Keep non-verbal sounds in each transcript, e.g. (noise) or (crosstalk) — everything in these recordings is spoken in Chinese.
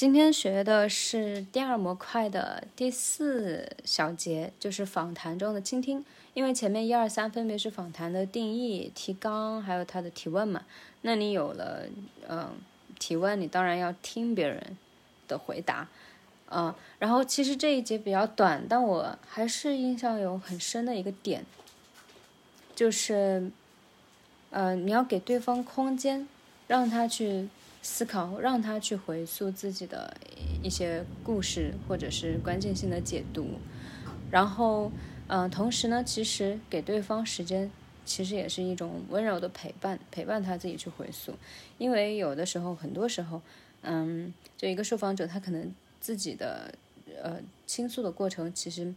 今天学的是第二模块的第四小节，就是访谈中的倾听。因为前面一二三分别是访谈的定义、提纲，还有他的提问嘛。那你有了嗯提问，你当然要听别人的回答，嗯。然后其实这一节比较短，但我还是印象有很深的一个点，就是呃你要给对方空间，让他去。思考，让他去回溯自己的一些故事，或者是关键性的解读。然后，嗯，同时呢，其实给对方时间，其实也是一种温柔的陪伴，陪伴他自己去回溯。因为有的时候，很多时候，嗯，就一个受访者，他可能自己的呃倾诉的过程，其实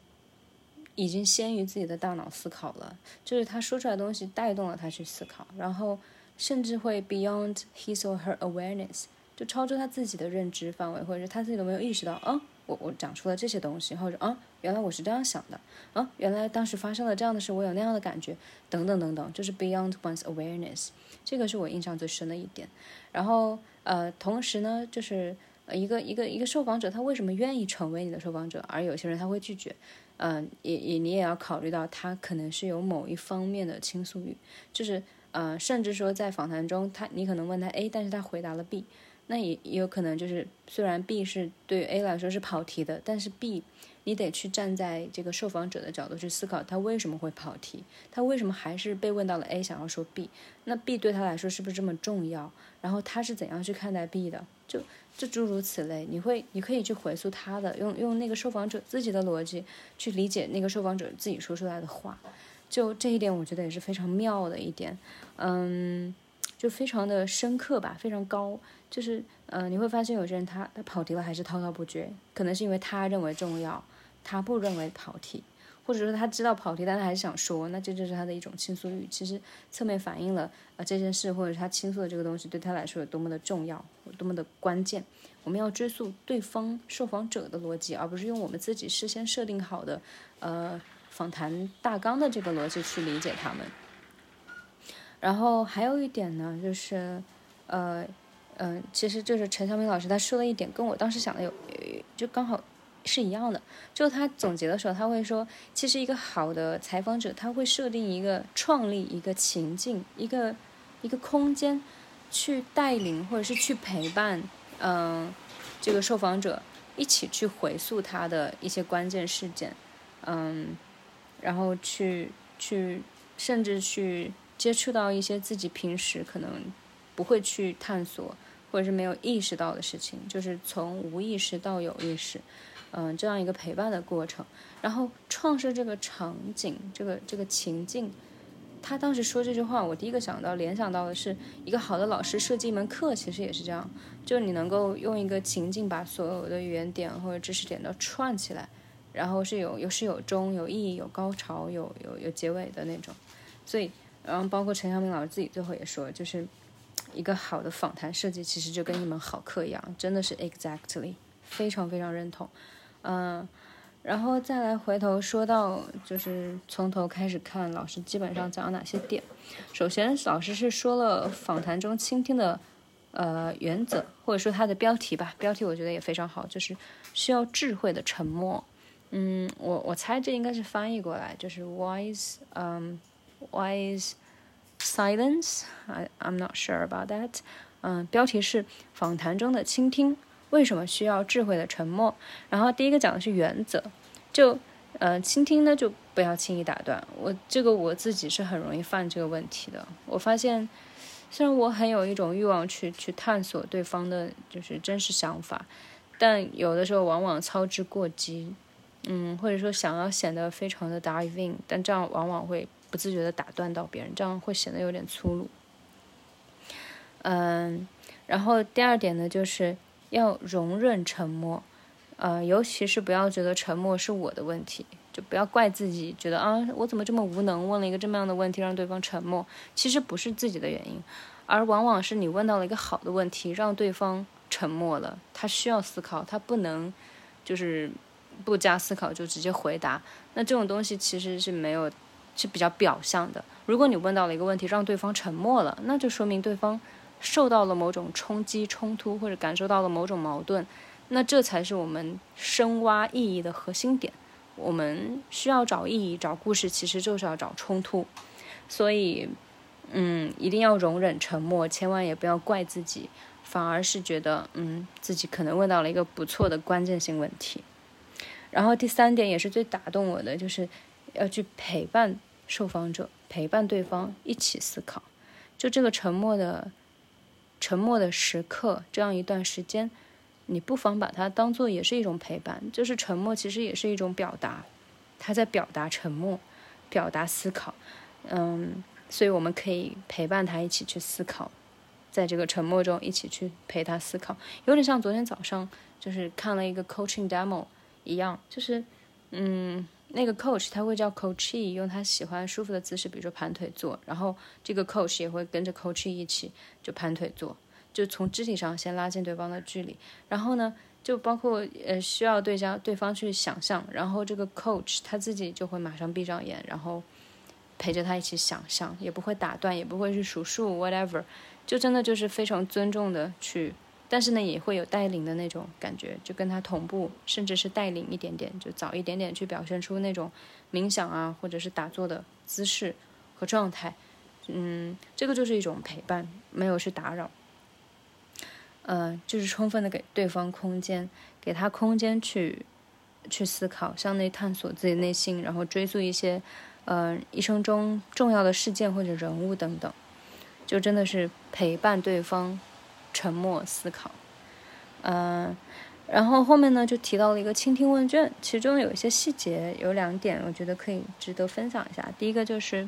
已经先于自己的大脑思考了，就是他说出来的东西带动了他去思考，然后。甚至会 beyond his or her awareness，就超出他自己的认知范围，或者是他自己都没有意识到，啊，我我讲出了这些东西，或者啊，原来我是这样想的，啊，原来当时发生了这样的事，我有那样的感觉，等等等等，就是 beyond one's awareness，这个是我印象最深的一点。然后呃，同时呢，就是一个一个一个受访者，他为什么愿意成为你的受访者，而有些人他会拒绝，嗯，也也你也要考虑到他可能是有某一方面的倾诉欲，就是。呃，甚至说在访谈中，他你可能问他 A，但是他回答了 B，那也也有可能就是虽然 B 是对 A 来说是跑题的，但是 B 你得去站在这个受访者的角度去思考，他为什么会跑题，他为什么还是被问到了 A 想要说 B，那 B 对他来说是不是这么重要？然后他是怎样去看待 B 的？就就诸如此类，你会你可以去回溯他的，用用那个受访者自己的逻辑去理解那个受访者自己说出来的话。就这一点，我觉得也是非常妙的一点，嗯，就非常的深刻吧，非常高。就是，嗯，你会发现有些人他他跑题了还是滔滔不绝，可能是因为他认为重要，他不认为跑题，或者说他知道跑题，但他还是想说，那这就是他的一种倾诉欲。其实侧面反映了呃这件事或者他倾诉的这个东西对他来说有多么的重要，多么的关键。我们要追溯对方受访者的逻辑，而不是用我们自己事先设定好的，呃。访谈大纲的这个逻辑去理解他们，然后还有一点呢，就是，呃，嗯，其实就是陈晓明老师他说了一点，跟我当时想的有，就刚好是一样的。就他总结的时候，他会说，其实一个好的采访者，他会设定一个创立一个情境，一个一个空间，去带领或者是去陪伴，嗯，这个受访者一起去回溯他的一些关键事件，嗯。然后去去，甚至去接触到一些自己平时可能不会去探索，或者是没有意识到的事情，就是从无意识到有意识，嗯，这样一个陪伴的过程。然后创设这个场景，这个这个情境。他当时说这句话，我第一个想到、联想到的是一个好的老师设计一门课，其实也是这样，就是你能够用一个情境把所有的语言点或者知识点都串起来。然后是有有始有终，有意义，有高潮，有有有结尾的那种，所以，然后包括陈晓明老师自己最后也说，就是一个好的访谈设计，其实就跟一门好课一样，真的是 exactly，非常非常认同，嗯，然后再来回头说到，就是从头开始看老师基本上讲了哪些点，首先老师是说了访谈中倾听的呃原则，或者说它的标题吧，标题我觉得也非常好，就是需要智慧的沉默。嗯，我我猜这应该是翻译过来，就是 wise，嗯，wise silence，I I'm not sure about that。嗯，标题是访谈中的倾听，为什么需要智慧的沉默？然后第一个讲的是原则，就呃倾听呢就不要轻易打断。我这个我自己是很容易犯这个问题的。我发现，虽然我很有一种欲望去去探索对方的就是真实想法，但有的时候往往操之过急。嗯，或者说想要显得非常的 dive in，但这样往往会不自觉的打断到别人，这样会显得有点粗鲁。嗯，然后第二点呢，就是要容忍沉默，呃，尤其是不要觉得沉默是我的问题，就不要怪自己，觉得啊，我怎么这么无能，问了一个这么样的问题让对方沉默，其实不是自己的原因，而往往是你问到了一个好的问题，让对方沉默了，他需要思考，他不能就是。不加思考就直接回答，那这种东西其实是没有，是比较表象的。如果你问到了一个问题，让对方沉默了，那就说明对方受到了某种冲击、冲突，或者感受到了某种矛盾，那这才是我们深挖意义的核心点。我们需要找意义、找故事，其实就是要找冲突。所以，嗯，一定要容忍沉默，千万也不要怪自己，反而是觉得，嗯，自己可能问到了一个不错的关键性问题。然后第三点也是最打动我的，就是要去陪伴受访者，陪伴对方一起思考。就这个沉默的、沉默的时刻，这样一段时间。你不妨把它当做也是一种陪伴，就是沉默其实也是一种表达，他在表达沉默，表达思考，嗯，所以我们可以陪伴他一起去思考，在这个沉默中一起去陪他思考，有点像昨天早上就是看了一个 coaching demo 一样，就是嗯，那个 coach 他会叫 coachee 用他喜欢舒服的姿势，比如说盘腿坐，然后这个 coach 也会跟着 coachee 一起就盘腿坐。就从肢体上先拉近对方的距离，然后呢，就包括呃需要对家对方去想象，然后这个 coach 他自己就会马上闭上眼，然后陪着他一起想象，也不会打断，也不会去数数 whatever，就真的就是非常尊重的去，但是呢也会有带领的那种感觉，就跟他同步，甚至是带领一点点，就早一点点去表现出那种冥想啊或者是打坐的姿势和状态，嗯，这个就是一种陪伴，没有去打扰。呃，就是充分的给对方空间，给他空间去去思考，向内探索自己内心，然后追溯一些呃一生中重要的事件或者人物等等，就真的是陪伴对方，沉默思考。嗯，然后后面呢就提到了一个倾听问卷，其中有一些细节，有两点我觉得可以值得分享一下。第一个就是，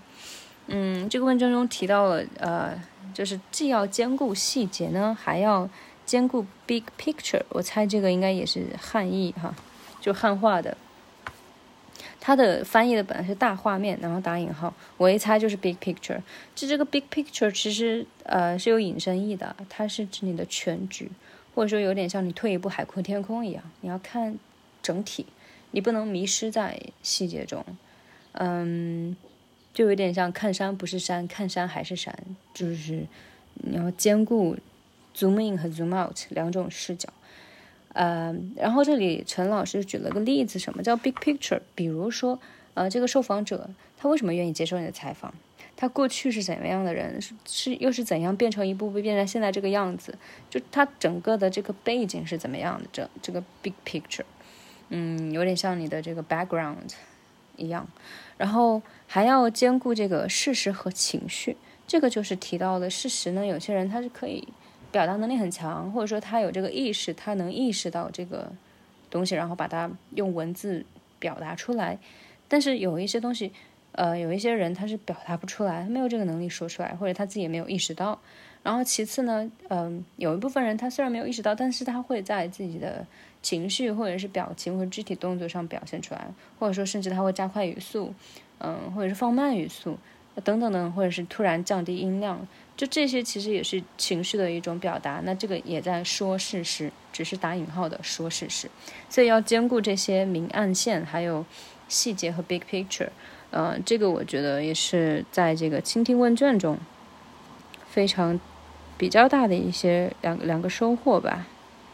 嗯，这个问卷中提到了呃。就是既要兼顾细节呢，还要兼顾 big picture。我猜这个应该也是汉译哈，就汉化的。它的翻译的本来是大画面，然后打引号，我一猜就是 big picture。就这个 big picture 其实呃是有引申义的，它是指你的全局，或者说有点像你退一步海阔天空一样，你要看整体，你不能迷失在细节中。嗯。就有点像看山不是山，看山还是山，就是你要兼顾 zoom in 和 zoom out 两种视角。呃，然后这里陈老师举了个例子，什么叫 big picture？比如说，呃，这个受访者他为什么愿意接受你的采访？他过去是怎么样的人？是是又是怎样变成一步步变成现在这个样子？就他整个的这个背景是怎么样的？这这个 big picture，嗯，有点像你的这个 background 一样。然后还要兼顾这个事实和情绪，这个就是提到的事实呢。有些人他是可以表达能力很强，或者说他有这个意识，他能意识到这个东西，然后把它用文字表达出来。但是有一些东西，呃，有一些人他是表达不出来，他没有这个能力说出来，或者他自己也没有意识到。然后其次呢，嗯，有一部分人他虽然没有意识到，但是他会在自己的情绪或者是表情或肢体动作上表现出来，或者说甚至他会加快语速，嗯，或者是放慢语速，等等等，或者是突然降低音量，就这些其实也是情绪的一种表达。那这个也在说事实，只是打引号的说事实。所以要兼顾这些明暗线，还有细节和 big picture，嗯，这个我觉得也是在这个倾听问卷中非常。比较大的一些两两个收获吧，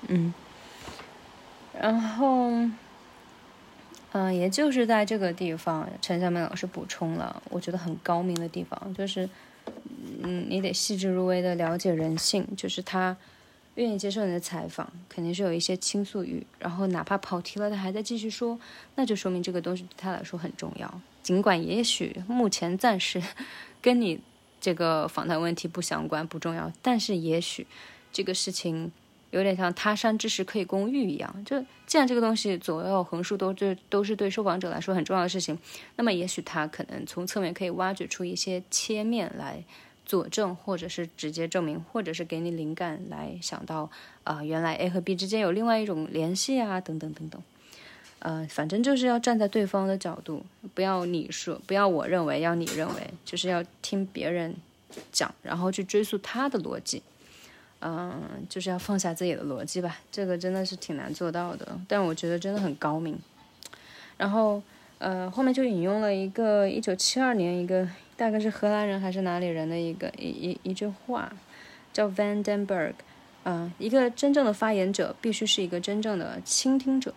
嗯，然后，嗯，也就是在这个地方，陈小梅老师补充了，我觉得很高明的地方，就是，嗯，你得细致入微的了解人性，就是他愿意接受你的采访，肯定是有一些倾诉欲，然后哪怕跑题了，他还在继续说，那就说明这个东西对他来说很重要，尽管也许目前暂时 (laughs) 跟你。这个访谈问题不相关不重要，但是也许这个事情有点像他山之石可以攻玉一样。就既然这个东西左右横竖都这都是对受访者来说很重要的事情，那么也许他可能从侧面可以挖掘出一些切面来佐证，或者是直接证明，或者是给你灵感来想到啊，原来 A 和 B 之间有另外一种联系啊，等等等等。呃，反正就是要站在对方的角度，不要你说，不要我认为，要你认为，就是要听别人讲，然后去追溯他的逻辑，嗯，就是要放下自己的逻辑吧。这个真的是挺难做到的，但我觉得真的很高明。然后，呃，后面就引用了一个一九七二年一个大概是荷兰人还是哪里人的一个一一一句话，叫 Van den Berg，啊，一个真正的发言者必须是一个真正的倾听者，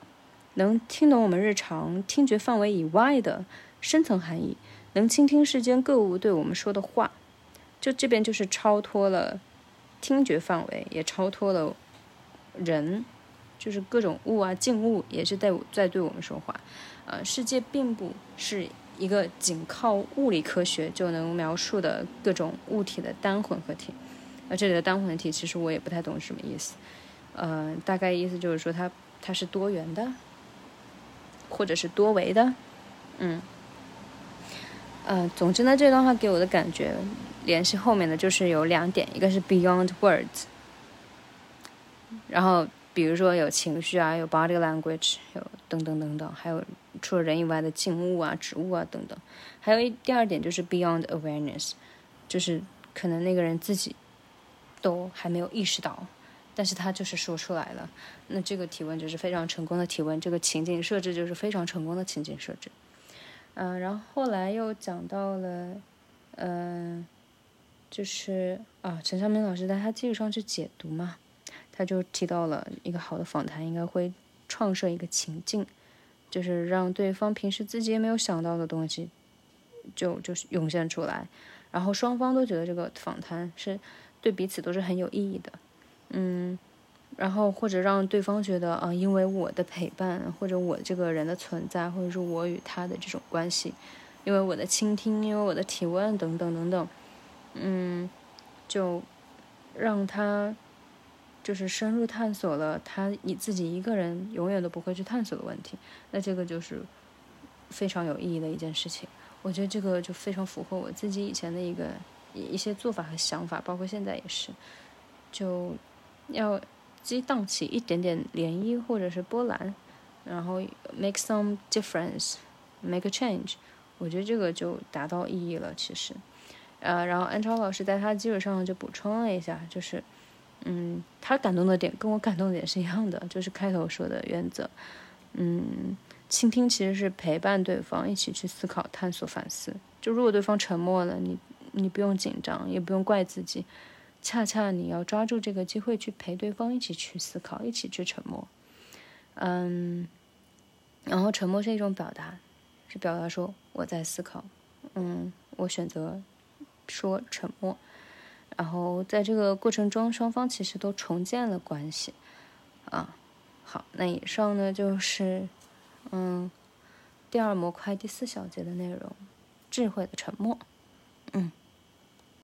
能听懂我们日常听觉范围以外的深层含义，能倾听世间各物对我们说的话。就这边就是超脱了听觉范围，也超脱了人，就是各种物啊、静物也是在在对我们说话。呃，世界并不是一个仅靠物理科学就能描述的各种物体的单混合体。而这里的单混合体其实我也不太懂什么意思。呃，大概意思就是说它它是多元的，或者是多维的。嗯。呃，总之呢，这段话给我的感觉。联系后面的就是有两点，一个是 beyond words，然后比如说有情绪啊，有 body language，有等等等等，还有除了人以外的静物啊、植物啊等等，还有一第二点就是 beyond awareness，就是可能那个人自己都还没有意识到，但是他就是说出来了，那这个提问就是非常成功的提问，这个情景设置就是非常成功的情景设置。嗯，然后后来又讲到了，嗯。就是啊，陈昌明老师在他基础上去解读嘛，他就提到了一个好的访谈应该会创设一个情境，就是让对方平时自己也没有想到的东西，就就是涌现出来，然后双方都觉得这个访谈是对彼此都是很有意义的，嗯，然后或者让对方觉得啊，因为我的陪伴或者我这个人的存在，或者是我与他的这种关系，因为我的倾听，因为我的提问等等等等。嗯，就让他就是深入探索了他你自己一个人永远都不会去探索的问题，那这个就是非常有意义的一件事情。我觉得这个就非常符合我自己以前的一个一些做法和想法，包括现在也是，就要激荡起一点点涟漪或者是波澜，然后 make some difference，make a change，我觉得这个就达到意义了，其实。呃，然后安超老师在他基础上就补充了一下，就是，嗯，他感动的点跟我感动的点是一样的，就是开头说的原则，嗯，倾听其实是陪伴对方一起去思考、探索、反思。就如果对方沉默了，你你不用紧张，也不用怪自己，恰恰你要抓住这个机会去陪对方一起去思考，一起去沉默。嗯，然后沉默是一种表达，是表达说我在思考，嗯，我选择。说沉默，然后在这个过程中，双方其实都重建了关系，啊，好，那以上呢就是，嗯，第二模块第四小节的内容，智慧的沉默，嗯。